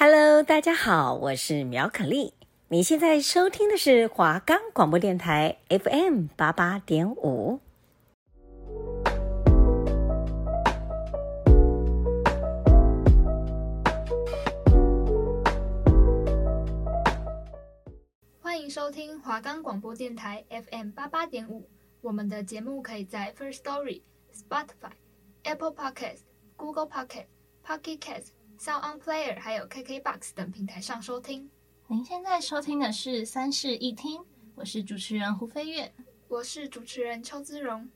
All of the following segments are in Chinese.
Hello，大家好，我是苗可丽。你现在收听的是华冈广播电台 FM 八八点五。欢迎收听华冈广播电台 FM 八八点五。我们的节目可以在 First Story、Spotify、Apple Podcast、Google Podcast、Pocket Cast、Sound On Player 还有 KKBox 等平台上收听。您现在收听的是三室一厅，我是主持人胡飞月，我是主持人邱姿荣，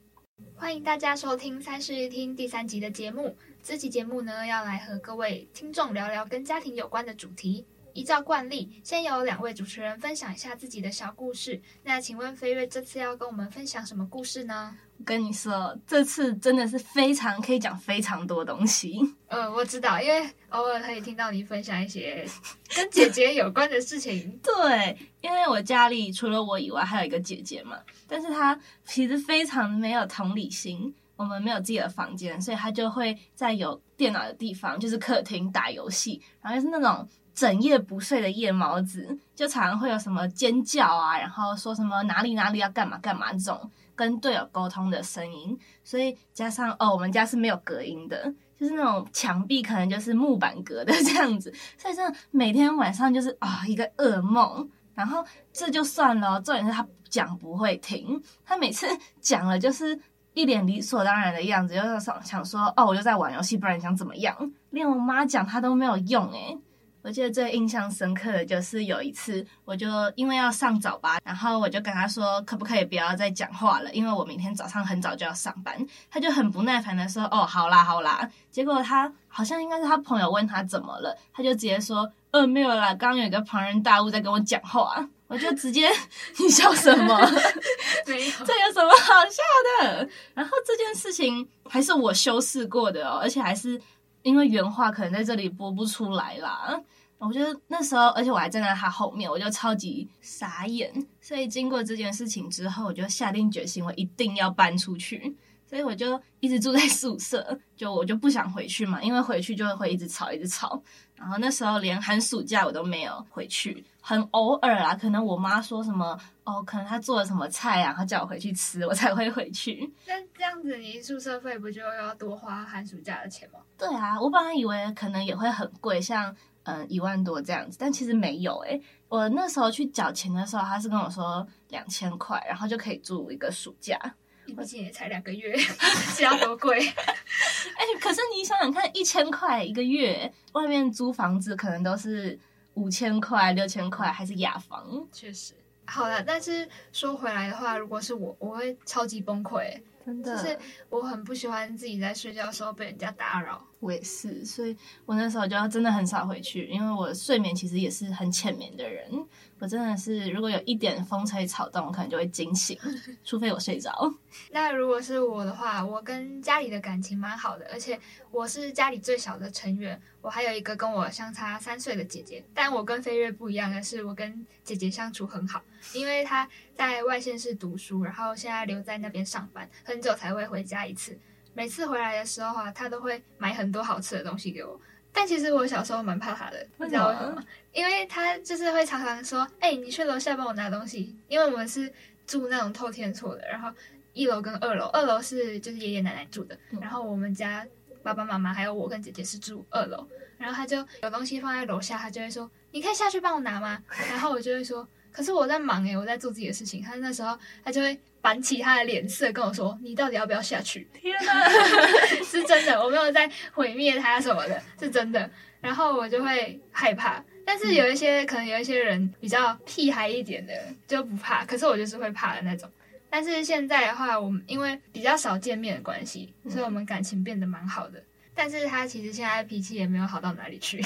欢迎大家收听三室一厅第三集的节目。这集节目呢，要来和各位听众聊聊跟家庭有关的主题。依照惯例，先由两位主持人分享一下自己的小故事。那请问飞跃这次要跟我们分享什么故事呢？我跟你说，这次真的是非常可以讲非常多东西。呃，我知道，因为偶尔可以听到你分享一些 跟姐姐有关的事情。对，因为我家里除了我以外还有一个姐姐嘛，但是她其实非常没有同理心。我们没有自己的房间，所以她就会在有电脑的地方，就是客厅打游戏，然后就是那种。整夜不睡的夜猫子，就常常会有什么尖叫啊，然后说什么哪里哪里要干嘛干嘛这种跟队友沟通的声音，所以加上哦，我们家是没有隔音的，就是那种墙壁可能就是木板隔的 这样子，所以真的每天晚上就是啊、一个噩梦。然后这就算了，重点是他讲不会停，他每次讲了就是一脸理所当然的样子，就是想想说哦，我就在玩游戏，不然你想怎么样？连我妈讲他都没有用诶。我记得最印象深刻的就是有一次，我就因为要上早八，然后我就跟他说，可不可以不要再讲话了，因为我明天早上很早就要上班。他就很不耐烦的说：“哦，好啦，好啦。”结果他好像应该是他朋友问他怎么了，他就直接说：“呃，没有啦，刚刚有一个庞然大物在跟我讲话。”我就直接，你笑什么？没有，这有什么好笑的？然后这件事情还是我修饰过的哦，而且还是。因为原话可能在这里播不出来啦，我觉得那时候，而且我还站在他后面，我就超级傻眼。所以经过这件事情之后，我就下定决心，我一定要搬出去。所以我就一直住在宿舍，就我就不想回去嘛，因为回去就会一直吵，一直吵。然后那时候连寒暑假我都没有回去，很偶尔啊，可能我妈说什么哦，可能她做了什么菜啊，然后叫我回去吃，我才会回去。那这样子，你宿舍费不就要多花寒暑假的钱吗？对啊，我本来以为可能也会很贵，像嗯一万多这样子，但其实没有诶、欸。我那时候去缴钱的时候，他是跟我说两千块，然后就可以住一个暑假。毕竟也才两个月，是要多贵？哎、欸，可是你想想看，一千块一个月，外面租房子可能都是五千块、六千块，还是雅房。确实，好了，但是说回来的话，如果是我，我会超级崩溃，真的，就是我很不喜欢自己在睡觉的时候被人家打扰。我也是，所以我那时候就真的很少回去，因为我睡眠其实也是很浅眠的人。我真的是，如果有一点风吹草动，我可能就会惊醒，除非我睡着。那如果是我的话，我跟家里的感情蛮好的，而且我是家里最小的成员，我还有一个跟我相差三岁的姐姐。但我跟飞跃不一样的是，我跟姐姐相处很好，因为他在外县市读书，然后现在留在那边上班，很久才会回家一次。每次回来的时候啊，他都会买很多好吃的东西给我。但其实我小时候蛮怕他的，你知道为什么吗？因为他就是会常常说：“哎、欸，你去楼下帮我拿东西。”因为我们是住那种透天厝的，然后一楼跟二楼，二楼是就是爷爷奶奶住的，然后我们家爸爸妈妈还有我跟姐姐是住二楼。然后他就有东西放在楼下，他就会说：“你可以下去帮我拿吗？”然后我就会说：“可是我在忙诶，我在做自己的事情。”他那时候他就会。板起他的脸色跟我说：“你到底要不要下去？”天哪，是真的，我没有在毁灭他什么的，是真的。然后我就会害怕，但是有一些、嗯、可能有一些人比较屁孩一点的就不怕，可是我就是会怕的那种。但是现在的话，我们因为比较少见面的关系，所以我们感情变得蛮好的。嗯、但是他其实现在脾气也没有好到哪里去。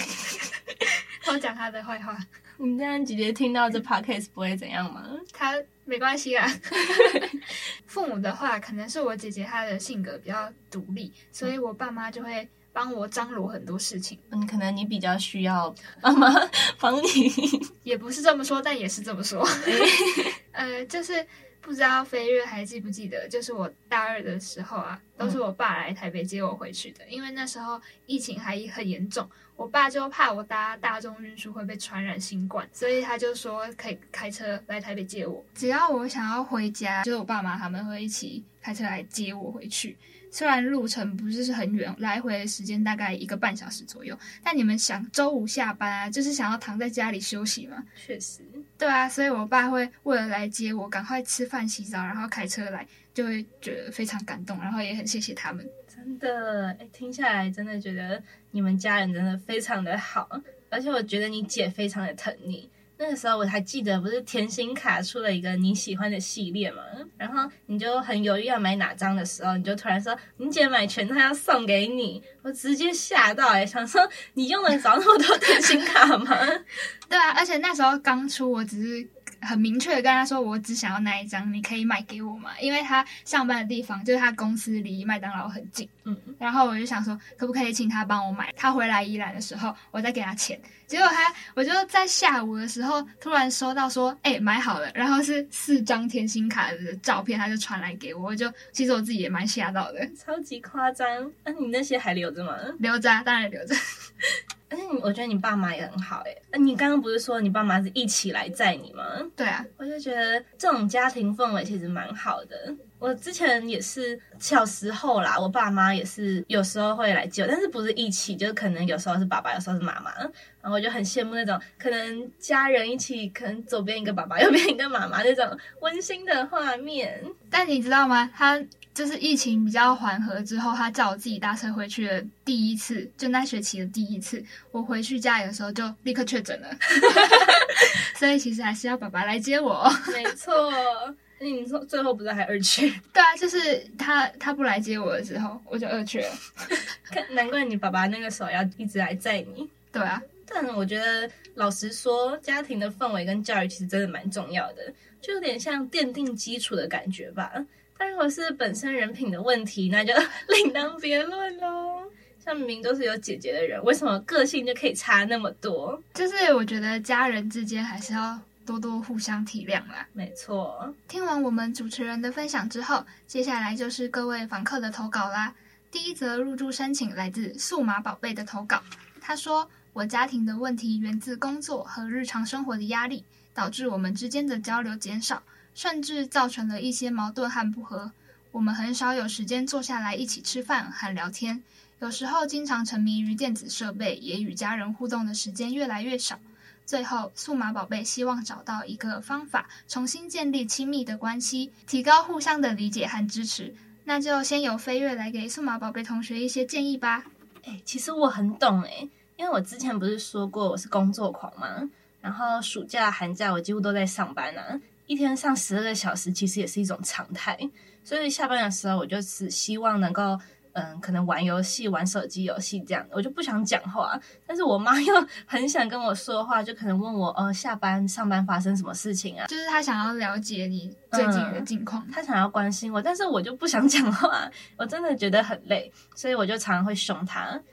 我讲他的坏话，你这样姐姐听到这 podcast 不会怎样吗？他。没关系啊，父母的话可能是我姐姐她的性格比较独立，所以我爸妈就会帮我张罗很多事情。嗯，可能你比较需要妈妈帮你，也不是这么说，但也是这么说。呃，就是不知道飞跃还记不记得，就是我大二的时候啊，都是我爸来台北接我回去的，因为那时候疫情还很严重。我爸就怕我搭大众运输会被传染新冠，所以他就说可以开车来台北接我。只要我想要回家，就是我爸妈他们会一起开车来接我回去。虽然路程不是是很远，来回的时间大概一个半小时左右，但你们想周五下班啊，就是想要躺在家里休息嘛？确实，对啊，所以我爸会为了来接我，赶快吃饭洗澡，然后开车来，就会觉得非常感动，然后也很谢谢他们。真的，哎，听下来真的觉得你们家人真的非常的好，而且我觉得你姐非常的疼你。那个时候我还记得，不是甜心卡出了一个你喜欢的系列嘛？然后你就很犹豫要买哪张的时候，你就突然说你姐买全套要送给你，我直接吓到哎、欸，想说你用得着那么多甜心卡吗？对啊，而且那时候刚出，我只是。很明确的跟他说，我只想要那一张，你可以买给我嘛？因为他上班的地方就是他公司离麦当劳很近，嗯，然后我就想说，可不可以请他帮我买？他回来宜兰的时候，我再给他钱。结果他，我就在下午的时候突然收到说，哎、欸，买好了，然后是四张甜心卡的照片，他就传来给我，我就其实我自己也蛮吓到的，超级夸张。那、啊、你那些还留着吗？留着、啊，当然留着。而且你，我觉得你爸妈也很好诶。那你刚刚不是说你爸妈是一起来载你吗？对啊，我就觉得这种家庭氛围其实蛮好的。我之前也是小时候啦，我爸妈也是有时候会来接我，但是不是一起，就是可能有时候是爸爸，有时候是妈妈。然后我就很羡慕那种可能家人一起，可能左边一个爸爸，右边一个妈妈那种温馨的画面。但你知道吗？他。就是疫情比较缓和之后，他叫我自己搭车回去的第一次，就那学期的第一次，我回去家里的时候就立刻确诊了，所以其实还是要爸爸来接我。没错，那你说最后不是还二缺？对啊，就是他他不来接我的时候，我就二缺了。看，难怪你爸爸那个时候要一直来载你。对啊，但我觉得老实说，家庭的氛围跟教育其实真的蛮重要的，就有点像奠定基础的感觉吧。但如果是本身人品的问题，那就 另当别论喽。像明明都是有姐姐的人，为什么个性就可以差那么多？就是我觉得家人之间还是要多多互相体谅啦。没错。听完我们主持人的分享之后，接下来就是各位访客的投稿啦。第一则入住申请来自数码宝贝的投稿，他说：“我家庭的问题源自工作和日常生活的压力，导致我们之间的交流减少。”甚至造成了一些矛盾和不和。我们很少有时间坐下来一起吃饭和聊天，有时候经常沉迷于电子设备，也与家人互动的时间越来越少。最后，数码宝贝希望找到一个方法，重新建立亲密的关系，提高互相的理解和支持。那就先由飞跃来给数码宝贝同学一些建议吧。哎，其实我很懂哎，因为我之前不是说过我是工作狂吗？然后暑假、寒假我几乎都在上班啊。一天上十二个小时，其实也是一种常态。所以下班的时候，我就只希望能够，嗯，可能玩游戏、玩手机游戏这样，我就不想讲话。但是我妈 又很想跟我说话，就可能问我，呃，下班、上班发生什么事情啊？就是她想要了解你最近的近况，她、嗯、想要关心我，但是我就不想讲话，我真的觉得很累，所以我就常常会凶她。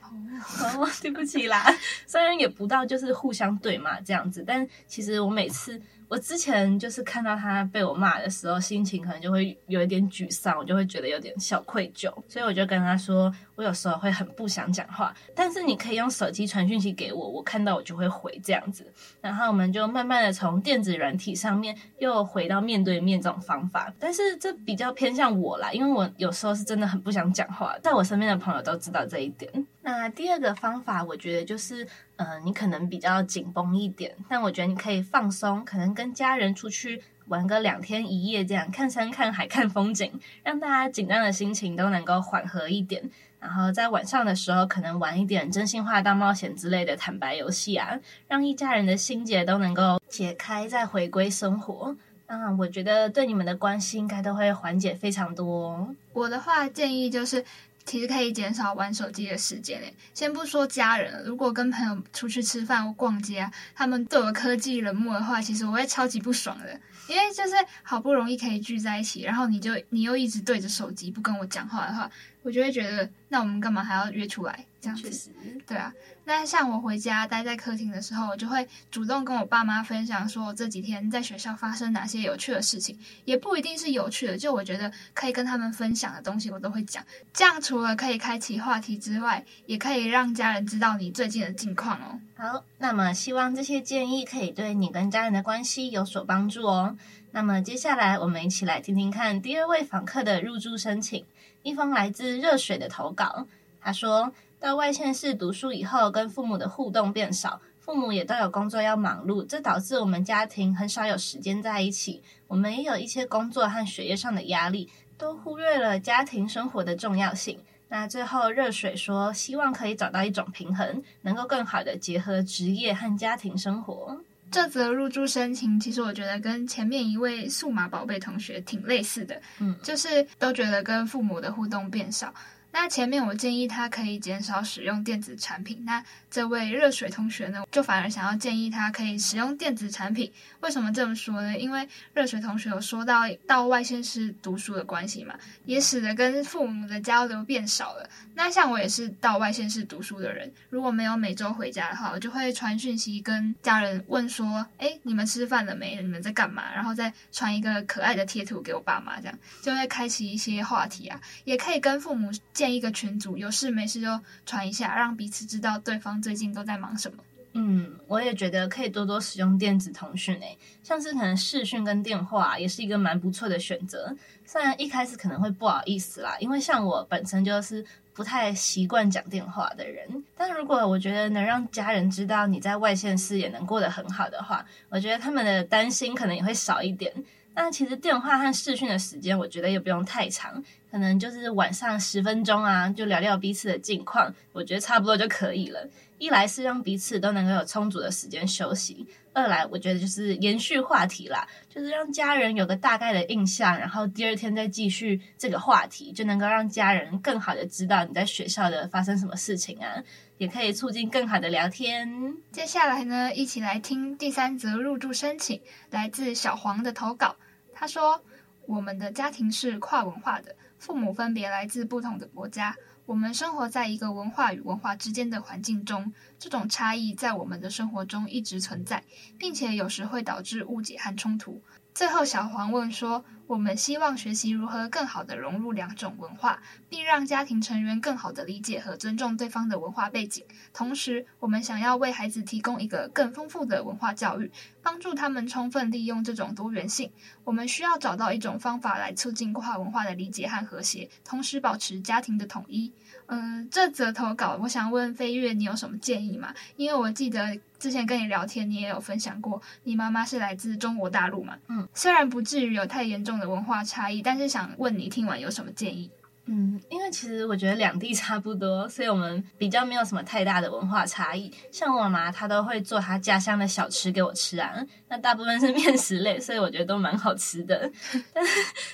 哦，对不起啦，虽然也不到就是互相对骂这样子，但其实我每次。我之前就是看到他被我骂的时候，心情可能就会有一点沮丧，我就会觉得有点小愧疚，所以我就跟他说，我有时候会很不想讲话，但是你可以用手机传讯息给我，我看到我就会回这样子，然后我们就慢慢的从电子软体上面又回到面对面这种方法，但是这比较偏向我啦，因为我有时候是真的很不想讲话，在我身边的朋友都知道这一点。那第二个方法，我觉得就是，嗯、呃，你可能比较紧绷一点，但我觉得你可以放松，可能跟家人出去玩个两天一夜，这样看山看海看风景，让大家紧张的心情都能够缓和一点。然后在晚上的时候，可能玩一点真心话大冒险之类的坦白游戏啊，让一家人的心结都能够解开，再回归生活。嗯，我觉得对你们的关系应该都会缓解非常多。我的话建议就是。其实可以减少玩手机的时间嘞。先不说家人，如果跟朋友出去吃饭或逛街，他们对我科技冷漠的话，其实我会超级不爽的。因为就是好不容易可以聚在一起，然后你就你又一直对着手机不跟我讲话的话，我就会觉得那我们干嘛还要约出来？这样子，确实，对啊。那像我回家待在客厅的时候，我就会主动跟我爸妈分享，说这几天在学校发生哪些有趣的事情，也不一定是有趣的，就我觉得可以跟他们分享的东西，我都会讲。这样除了可以开启话题之外，也可以让家人知道你最近的近况哦。好，那么希望这些建议可以对你跟家人的关系有所帮助哦。那么接下来我们一起来听听看第二位访客的入住申请，一封来自热水的投稿。他说到外县市读书以后，跟父母的互动变少，父母也都有工作要忙碌，这导致我们家庭很少有时间在一起。我们也有一些工作和学业上的压力，都忽略了家庭生活的重要性。那最后热水说，希望可以找到一种平衡，能够更好的结合职业和家庭生活。这则入住申请，其实我觉得跟前面一位数码宝贝同学挺类似的，嗯，就是都觉得跟父母的互动变少。那前面我建议他可以减少使用电子产品，那这位热水同学呢，就反而想要建议他可以使用电子产品。为什么这么说呢？因为热水同学有说到到外县市读书的关系嘛，也使得跟父母的交流变少了。那像我也是到外县市读书的人，如果没有每周回家的话，我就会传讯息跟家人问说：“哎，你们吃饭了没？你们在干嘛？”然后再传一个可爱的贴图给我爸妈，这样就会开启一些话题啊，也可以跟父母。建一个群组，有事没事就传一下，让彼此知道对方最近都在忙什么。嗯，我也觉得可以多多使用电子通讯诶，像是可能视讯跟电话也是一个蛮不错的选择。虽然一开始可能会不好意思啦，因为像我本身就是不太习惯讲电话的人，但如果我觉得能让家人知道你在外县市也能过得很好的话，我觉得他们的担心可能也会少一点。但其实电话和视讯的时间，我觉得也不用太长，可能就是晚上十分钟啊，就聊聊彼此的近况，我觉得差不多就可以了。一来是让彼此都能够有充足的时间休息，二来我觉得就是延续话题啦，就是让家人有个大概的印象，然后第二天再继续这个话题，就能够让家人更好的知道你在学校的发生什么事情啊，也可以促进更好的聊天。接下来呢，一起来听第三则入住申请，来自小黄的投稿。他说：“我们的家庭是跨文化的，父母分别来自不同的国家，我们生活在一个文化与文化之间的环境中，这种差异在我们的生活中一直存在，并且有时会导致误解和冲突。”最后，小黄问说：“我们希望学习如何更好地融入两种文化，并让家庭成员更好地理解和尊重对方的文化背景。同时，我们想要为孩子提供一个更丰富的文化教育，帮助他们充分利用这种多元性。我们需要找到一种方法来促进跨文化的理解和和谐，同时保持家庭的统一。”嗯，这则投稿，我想问飞跃，你有什么建议吗？因为我记得之前跟你聊天，你也有分享过，你妈妈是来自中国大陆嘛。嗯，虽然不至于有太严重的文化差异，但是想问你听完有什么建议？嗯，因为其实我觉得两地差不多，所以我们比较没有什么太大的文化差异。像我妈，她都会做她家乡的小吃给我吃啊。那大部分是 面食类，所以我觉得都蛮好吃的。但是，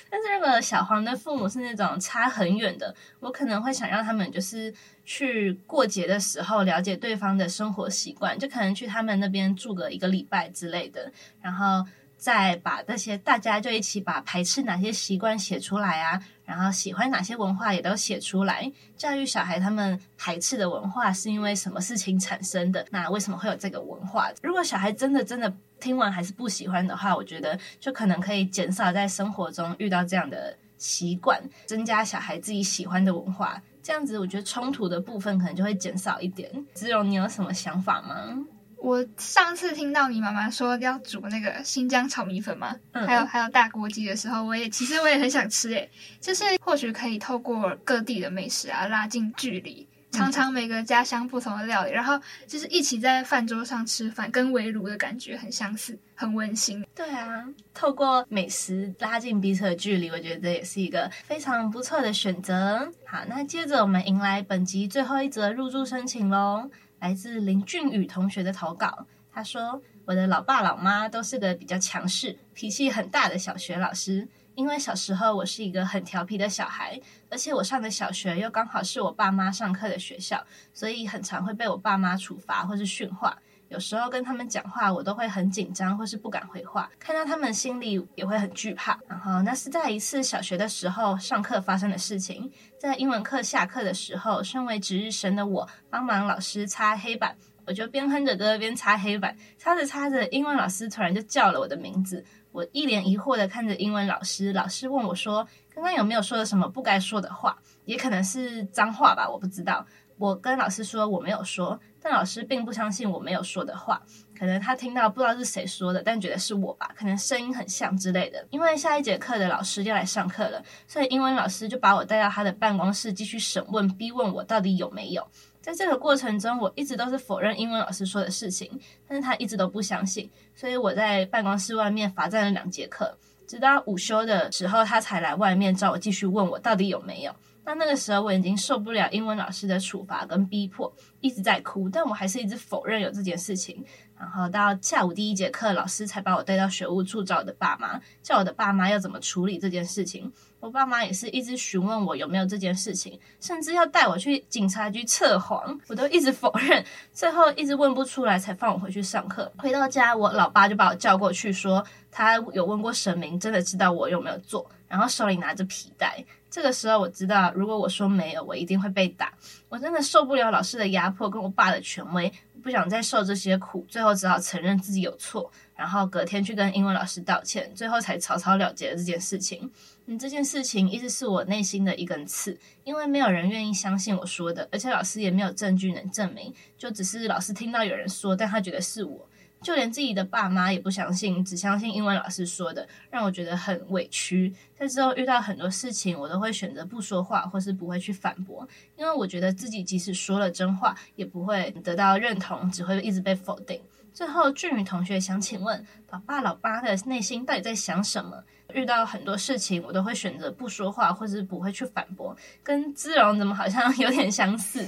但是如果小黄的父母是那种差很远的，我可能会想让他们就是去过节的时候了解对方的生活习惯，就可能去他们那边住个一个礼拜之类的，然后。再把这些大家就一起把排斥哪些习惯写出来啊，然后喜欢哪些文化也都写出来，教育小孩他们排斥的文化是因为什么事情产生的？那为什么会有这个文化？如果小孩真的真的听完还是不喜欢的话，我觉得就可能可以减少在生活中遇到这样的习惯，增加小孩自己喜欢的文化，这样子我觉得冲突的部分可能就会减少一点。姿蓉，你有什么想法吗？我上次听到你妈妈说要煮那个新疆炒米粉嘛，嗯、还有还有大锅鸡的时候，我也其实我也很想吃诶，就是或许可以透过各地的美食啊，拉近距离，尝尝每个家乡不同的料理，嗯、然后就是一起在饭桌上吃饭，跟围炉的感觉很相似，很温馨。对啊，透过美食拉近彼此的距离，我觉得这也是一个非常不错的选择。好，那接着我们迎来本集最后一则入住申请喽。来自林俊宇同学的投稿，他说：“我的老爸老妈都是个比较强势、脾气很大的小学老师。因为小时候我是一个很调皮的小孩，而且我上的小学又刚好是我爸妈上课的学校，所以很常会被我爸妈处罚或是训话。有时候跟他们讲话，我都会很紧张或是不敢回话，看到他们心里也会很惧怕。然后那是在一次小学的时候上课发生的事情，在英文课下课的时候，身为值日生的我帮忙老师擦黑板，我就边哼着歌边擦黑板，擦着擦着，英文老师突然就叫了我的名字，我一脸疑惑的看着英文老师，老师问我说：“刚刚有没有说了什么不该说的话？也可能是脏话吧，我不知道。”我跟老师说我没有说，但老师并不相信我没有说的话，可能他听到不知道是谁说的，但觉得是我吧，可能声音很像之类的。因为下一节课的老师要来上课了，所以英文老师就把我带到他的办公室继续审问、逼问我到底有没有。在这个过程中，我一直都是否认英文老师说的事情，但是他一直都不相信，所以我在办公室外面罚站了两节课，直到午休的时候，他才来外面找我继续问我到底有没有。那那个时候我已经受不了英文老师的处罚跟逼迫，一直在哭，但我还是一直否认有这件事情。然后到下午第一节课，老师才把我带到学务处找我的爸妈，叫我的爸妈要怎么处理这件事情。我爸妈也是一直询问我有没有这件事情，甚至要带我去警察局测谎，我都一直否认，最后一直问不出来，才放我回去上课。回到家，我老爸就把我叫过去说，他有问过神明，真的知道我有没有做，然后手里拿着皮带。这个时候我知道，如果我说没有，我一定会被打。我真的受不了老师的压迫跟我爸的权威，不想再受这些苦，最后只好承认自己有错，然后隔天去跟英文老师道歉，最后才草草了结了这件事情。嗯，这件事情一直是我内心的一根刺，因为没有人愿意相信我说的，而且老师也没有证据能证明，就只是老师听到有人说，但他觉得是我。就连自己的爸妈也不相信，只相信英文老师说的，让我觉得很委屈。在之后遇到很多事情，我都会选择不说话，或是不会去反驳，因为我觉得自己即使说了真话，也不会得到认同，只会一直被否定。最后，俊宇同学想请问，老爸老妈的内心到底在想什么？遇到很多事情，我都会选择不说话，或是不会去反驳。跟姿荣怎么好像有点相似？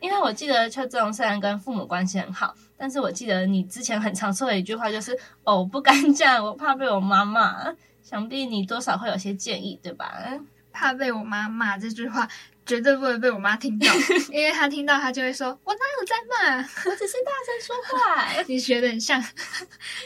因为我记得邱姿荣虽然跟父母关系很好，但是我记得你之前很常说的一句话就是“哦，不敢讲，我怕被我妈骂”。想必你多少会有些建议，对吧？怕被我妈骂这句话。绝对不会被我妈听到，因为她听到她就会说：“我哪有在骂，我只是大声说话。”你学的很像。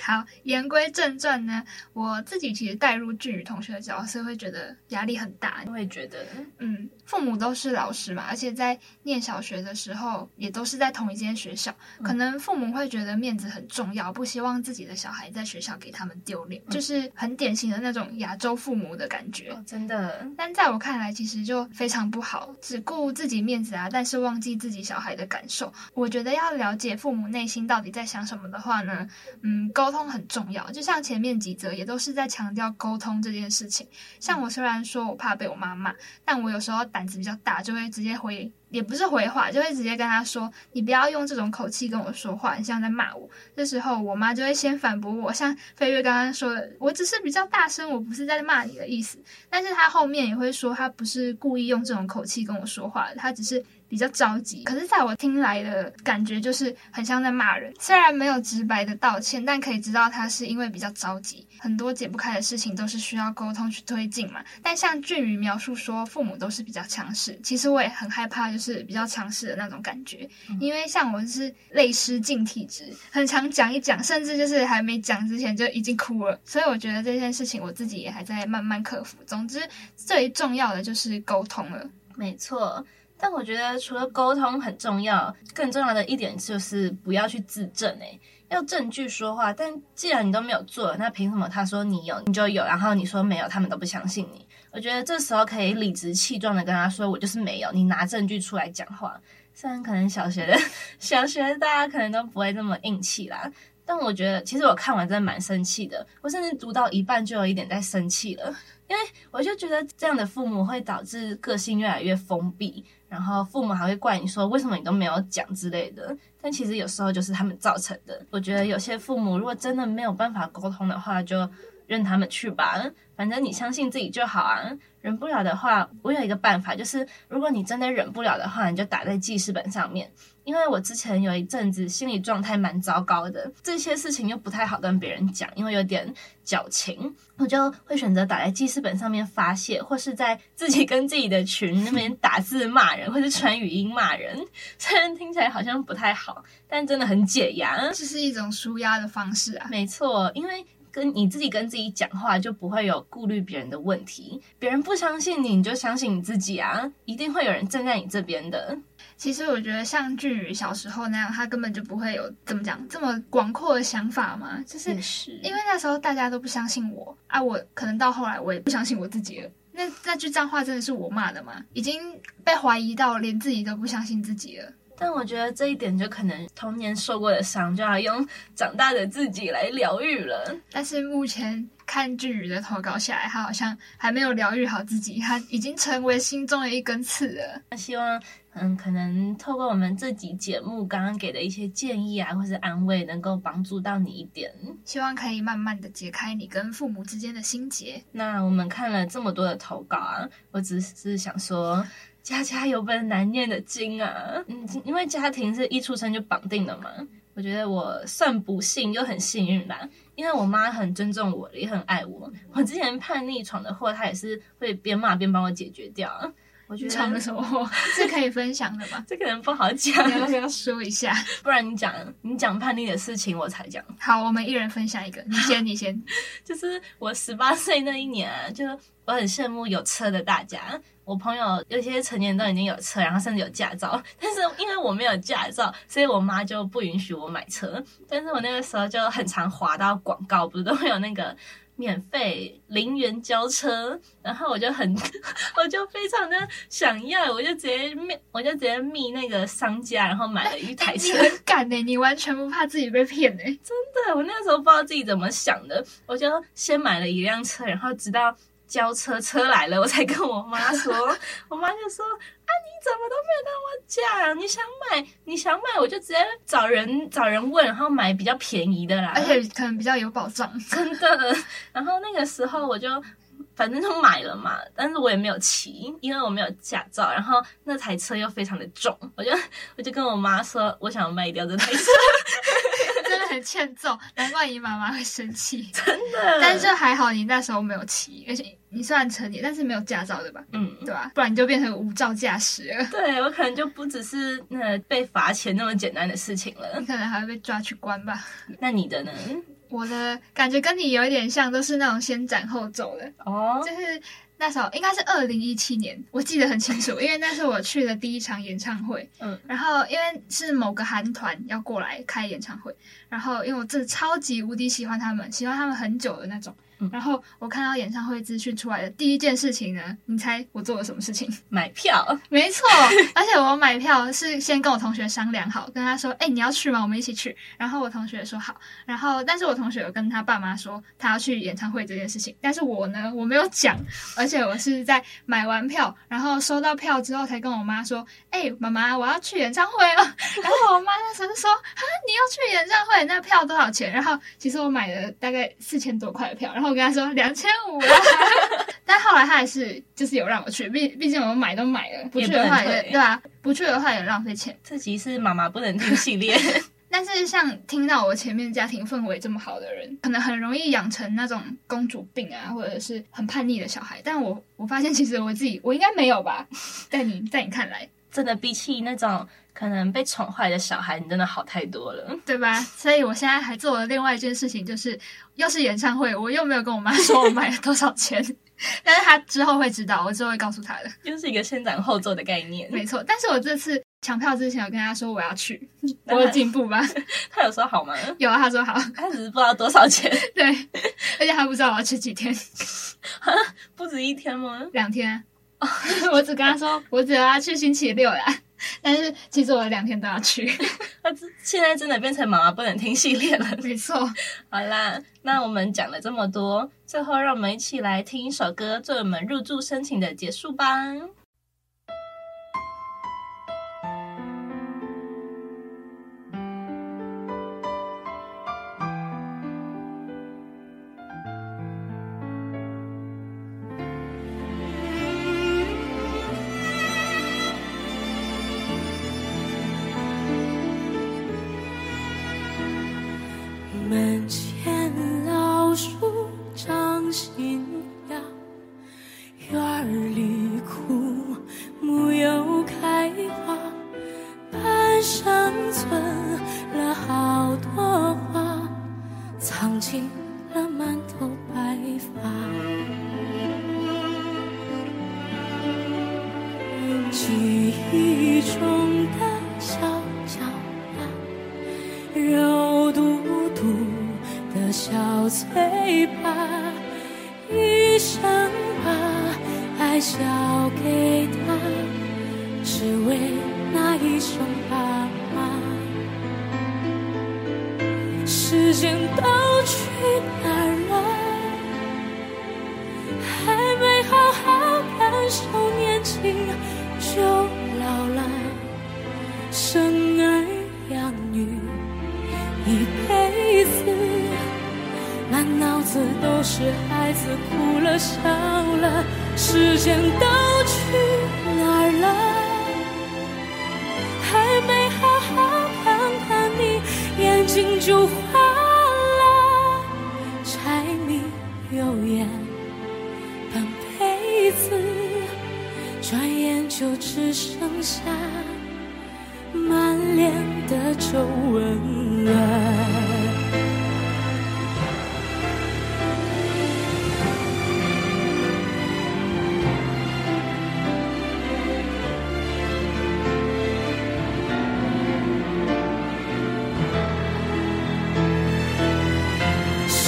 好，言归正传呢，我自己其实带入俊宇同学的角色，会觉得压力很大。我也觉得，嗯，父母都是老师嘛，而且在念小学的时候，也都是在同一间学校，可能父母会觉得面子很重要，不希望自己的小孩在学校给他们丢脸，就是很典型的那种亚洲父母的感觉。哦，真的。但在我看来，其实就非常不好。只顾自己面子啊，但是忘记自己小孩的感受。我觉得要了解父母内心到底在想什么的话呢，嗯，沟通很重要。就像前面几则也都是在强调沟通这件事情。像我虽然说我怕被我妈骂，但我有时候胆子比较大，就会直接回。也不是回话，就会直接跟他说：“你不要用这种口气跟我说话，你像在骂我。”这时候我妈就会先反驳我，像飞跃刚刚说的：“我只是比较大声，我不是在骂你的意思。”但是她后面也会说，她不是故意用这种口气跟我说话她，只是。比较着急，可是在我听来的感觉就是很像在骂人。虽然没有直白的道歉，但可以知道他是因为比较着急，很多解不开的事情都是需要沟通去推进嘛。但像俊宇描述说父母都是比较强势，其实我也很害怕，就是比较强势的那种感觉。因为像我是泪失禁体质，很常讲一讲，甚至就是还没讲之前就已经哭了。所以我觉得这件事情我自己也还在慢慢克服。总之，最重要的就是沟通了。没错。但我觉得除了沟通很重要，更重要的一点就是不要去自证，诶，要证据说话。但既然你都没有做，那凭什么他说你有你就有，然后你说没有，他们都不相信你？我觉得这时候可以理直气壮的跟他说，我就是没有，你拿证据出来讲话。虽然可能小学的 小学大家可能都不会这么硬气啦，但我觉得其实我看完真的蛮生气的，我甚至读到一半就有一点在生气了，因为我就觉得这样的父母会导致个性越来越封闭。然后父母还会怪你说，为什么你都没有讲之类的，但其实有时候就是他们造成的。我觉得有些父母如果真的没有办法沟通的话，就任他们去吧，反正你相信自己就好啊。忍不了的话，我有一个办法，就是如果你真的忍不了的话，你就打在记事本上面。因为我之前有一阵子心理状态蛮糟糕的，这些事情又不太好跟别人讲，因为有点矫情，我就会选择打在记事本上面发泄，或是在自己跟自己的群那边打字骂人，或是传语音骂人。虽然听起来好像不太好，但真的很解压，这是一种舒压的方式啊。没错，因为。跟你自己跟自己讲话，就不会有顾虑别人的问题。别人不相信你，你就相信你自己啊！一定会有人站在你这边的。其实我觉得像俊宇小时候那样，他根本就不会有怎么讲这么广阔的想法嘛。就是因为那时候大家都不相信我啊，我可能到后来我也不相信我自己了。那那句脏话真的是我骂的吗？已经被怀疑到连自己都不相信自己了。但我觉得这一点就可能童年受过的伤，就要用长大的自己来疗愈了。但是目前看俊宇的投稿下来，他好像还没有疗愈好自己，他已经成为心中的一根刺了。那希望，嗯，可能透过我们这集节目刚刚给的一些建议啊，或是安慰，能够帮助到你一点。希望可以慢慢的解开你跟父母之间的心结。那我们看了这么多的投稿啊，我只是想说。家家有本难念的经啊，嗯，因为家庭是一出生就绑定的嘛。我觉得我算不幸又很幸运吧，因为我妈很尊重我，也很爱我。我之前叛逆闯的祸，她也是会边骂边帮我解决掉。我觉得闯了什么祸？是可以分享的吧？这可能不好讲，你要不要说一下？不然你讲，你讲叛逆的事情，我才讲。好，我们一人分享一个，你先，你先。就是我十八岁那一年啊，就我很羡慕有车的大家。我朋友有些成年人都已经有车，然后甚至有驾照，但是因为我没有驾照，所以我妈就不允许我买车。但是我那个时候就很常滑到广告，不是都会有那个免费零元交车，然后我就很，我就非常的想要，我就直接密，我就直接密那个商家，然后买了一台车。你很敢呢，你完全不怕自己被骗呢？真的，我那个时候不知道自己怎么想的，我就先买了一辆车，然后直到。交车车来了，我才跟我妈说，我妈就说：“啊，你怎么都没有跟我讲？你想买，你想买，我就直接找人找人问，然后买比较便宜的啦，而且可能比较有保障，真的。然后那个时候我就反正就买了嘛，但是我也没有骑，因为我没有驾照，然后那台车又非常的重，我就我就跟我妈说，我想卖掉这台车。” 很欠揍，难怪你妈妈会生气。真的，但是还好你那时候没有骑，而且你虽然成年，但是没有驾照对吧？嗯，对吧？不然你就变成无照驾驶了。对，我可能就不只是那被罚钱那么简单的事情了，你可能还会被抓去关吧？那你的呢？我的感觉跟你有一点像，都是那种先斩后奏的哦，就是。那时候应该是二零一七年，我记得很清楚，因为那是我去的第一场演唱会。嗯，然后因为是某个韩团要过来开演唱会，然后因为我真的超级无敌喜欢他们，喜欢他们很久的那种。然后我看到演唱会资讯出来的第一件事情呢，你猜我做了什么事情？买票。没错，而且我买票是先跟我同学商量好，跟他说：“哎，你要去吗？我们一起去。”然后我同学说好。然后，但是我同学有跟他爸妈说他要去演唱会这件事情，但是我呢，我没有讲，而且我是在买完票，然后收到票之后才跟我妈说：“哎，妈妈，我要去演唱会了。”然后我妈那时候就说：“啊，你要去演唱会？那票多少钱？”然后其实我买了大概四千多块的票，然后。我跟他说两千五，但后来他还是就是有让我去，毕毕竟我们买都买了，不去的话也，也对啊，不去的话也浪费钱。这集是妈妈不能听系列，但是像听到我前面家庭氛围这么好的人，可能很容易养成那种公主病啊，或者是很叛逆的小孩。但我我发现其实我自己我应该没有吧，在你在你看来，真的比起那种。可能被宠坏的小孩，你真的好太多了，对吧？所以我现在还做了另外一件事情，就是又是演唱会，我又没有跟我妈说我买了多少钱，但是她之后会知道，我之后会告诉她的，又是一个先斩后奏的概念。没错，但是我这次抢票之前，有跟她说我要去，我有进步吗？她有说好吗？有啊，她说好，她只是不知道多少钱。对，而且她不知道我要去几天，不止一天吗？两天。我只跟他说，我只要去星期六呀。但是其实我两天都要去，那现在真的变成妈妈不能听系列了。没错，好啦，那我们讲了这么多，最后让我们一起来听一首歌，作为我们入住申请的结束吧。一声爸妈。时间都去哪儿了？还没好好感受年轻就老了，生儿养女一辈子，满脑子都是孩子哭了笑了，时间都去哪儿了？就花了，柴米油盐半辈子。转眼就只剩下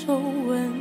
皱纹。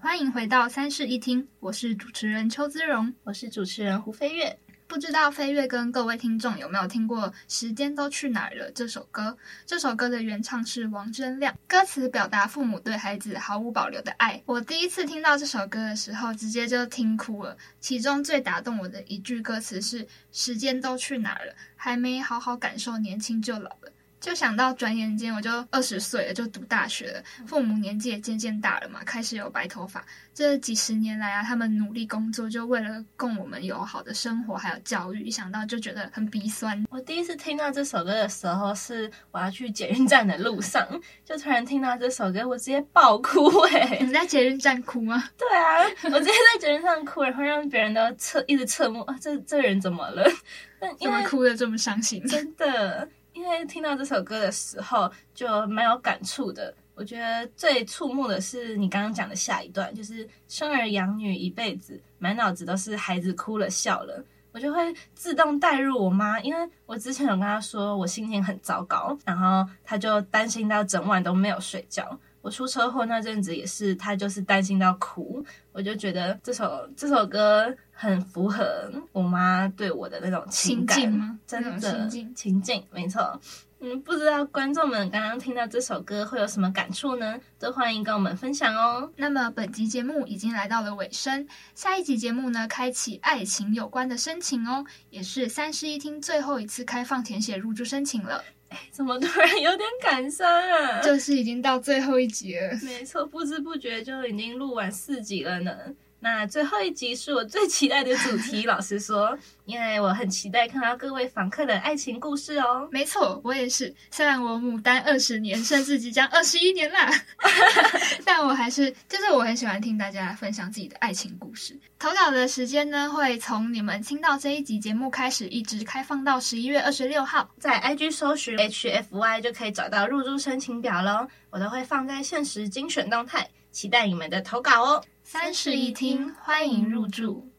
欢迎回到三室一厅，我是主持人邱姿蓉，我是主持人胡飞跃。不知道飞跃跟各位听众有没有听过《时间都去哪儿了》这首歌？这首歌的原唱是王铮亮，歌词表达父母对孩子毫无保留的爱。我第一次听到这首歌的时候，直接就听哭了。其中最打动我的一句歌词是：“时间都去哪儿了？还没好好感受年轻就老了。”就想到转眼间我就二十岁了，就读大学了，父母年纪也渐渐大了嘛，开始有白头发。这几十年来啊，他们努力工作，就为了供我们有好的生活还有教育，一想到就觉得很鼻酸。我第一次听到这首歌的时候，是我要去捷运站的路上，就突然听到这首歌，我直接爆哭哎、欸！你在捷运站哭吗？对啊，我直接在捷运站哭，然后让别人都侧一直侧目啊，这这人怎么了？怎么哭的这么伤心？真的。因为听到这首歌的时候就蛮有感触的，我觉得最触目的是你刚刚讲的下一段，就是生儿养女一辈子，满脑子都是孩子哭了笑了，我就会自动带入我妈，因为我之前有跟她说我心情很糟糕，然后她就担心到整晚都没有睡觉。我出车祸那阵子也是，她就是担心到哭，我就觉得这首这首歌很符合我妈对我的那种情感，吗？真的情境，情境没错。嗯，不知道观众们刚刚听到这首歌会有什么感触呢？都欢迎跟我们分享哦。那么本集节目已经来到了尾声，下一集节目呢，开启爱情有关的申请哦，也是三室一厅最后一次开放填写入住申请了。哎，怎么突然有点感伤啊？就是已经到最后一集了。没错，不知不觉就已经录完四集了呢。那最后一集是我最期待的主题，老实说，因为我很期待看到各位访客的爱情故事哦。没错，我也是。虽然我牡丹二十年，甚至即将二十一年啦，但我还是就是我很喜欢听大家分享自己的爱情故事。投稿的时间呢，会从你们听到这一集节目开始，一直开放到十一月二十六号，在 IG 搜寻 HFY 就可以找到入住申请表喽。我都会放在限时精选动态，期待你们的投稿哦。三室一厅，欢迎入住。